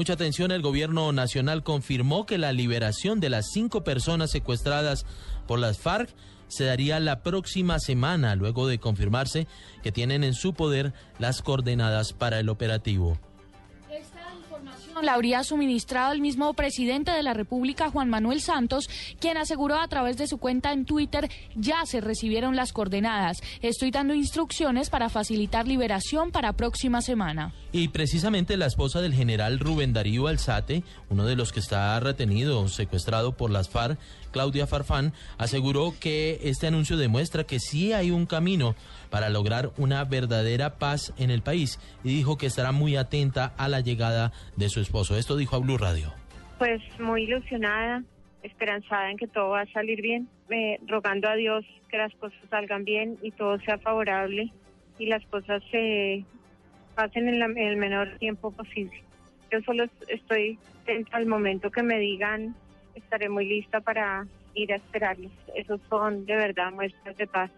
Mucha atención, el gobierno nacional confirmó que la liberación de las cinco personas secuestradas por las FARC se daría la próxima semana, luego de confirmarse que tienen en su poder las coordenadas para el operativo la habría suministrado el mismo presidente de la República, Juan Manuel Santos, quien aseguró a través de su cuenta en Twitter ya se recibieron las coordenadas. Estoy dando instrucciones para facilitar liberación para próxima semana. Y precisamente la esposa del general Rubén Darío Alzate, uno de los que está retenido, secuestrado por las FARC, Claudia Farfán, aseguró que este anuncio demuestra que sí hay un camino para lograr una verdadera paz en el país y dijo que estará muy atenta a la llegada su esposo. Esto dijo a Blue Radio. Pues muy ilusionada, esperanzada en que todo va a salir bien, rogando a Dios que las cosas salgan bien y todo sea favorable y las cosas se pasen en, en el menor tiempo posible. Yo solo estoy al momento que me digan estaré muy lista para ir a esperarlos. Esos son de verdad muestras de paz.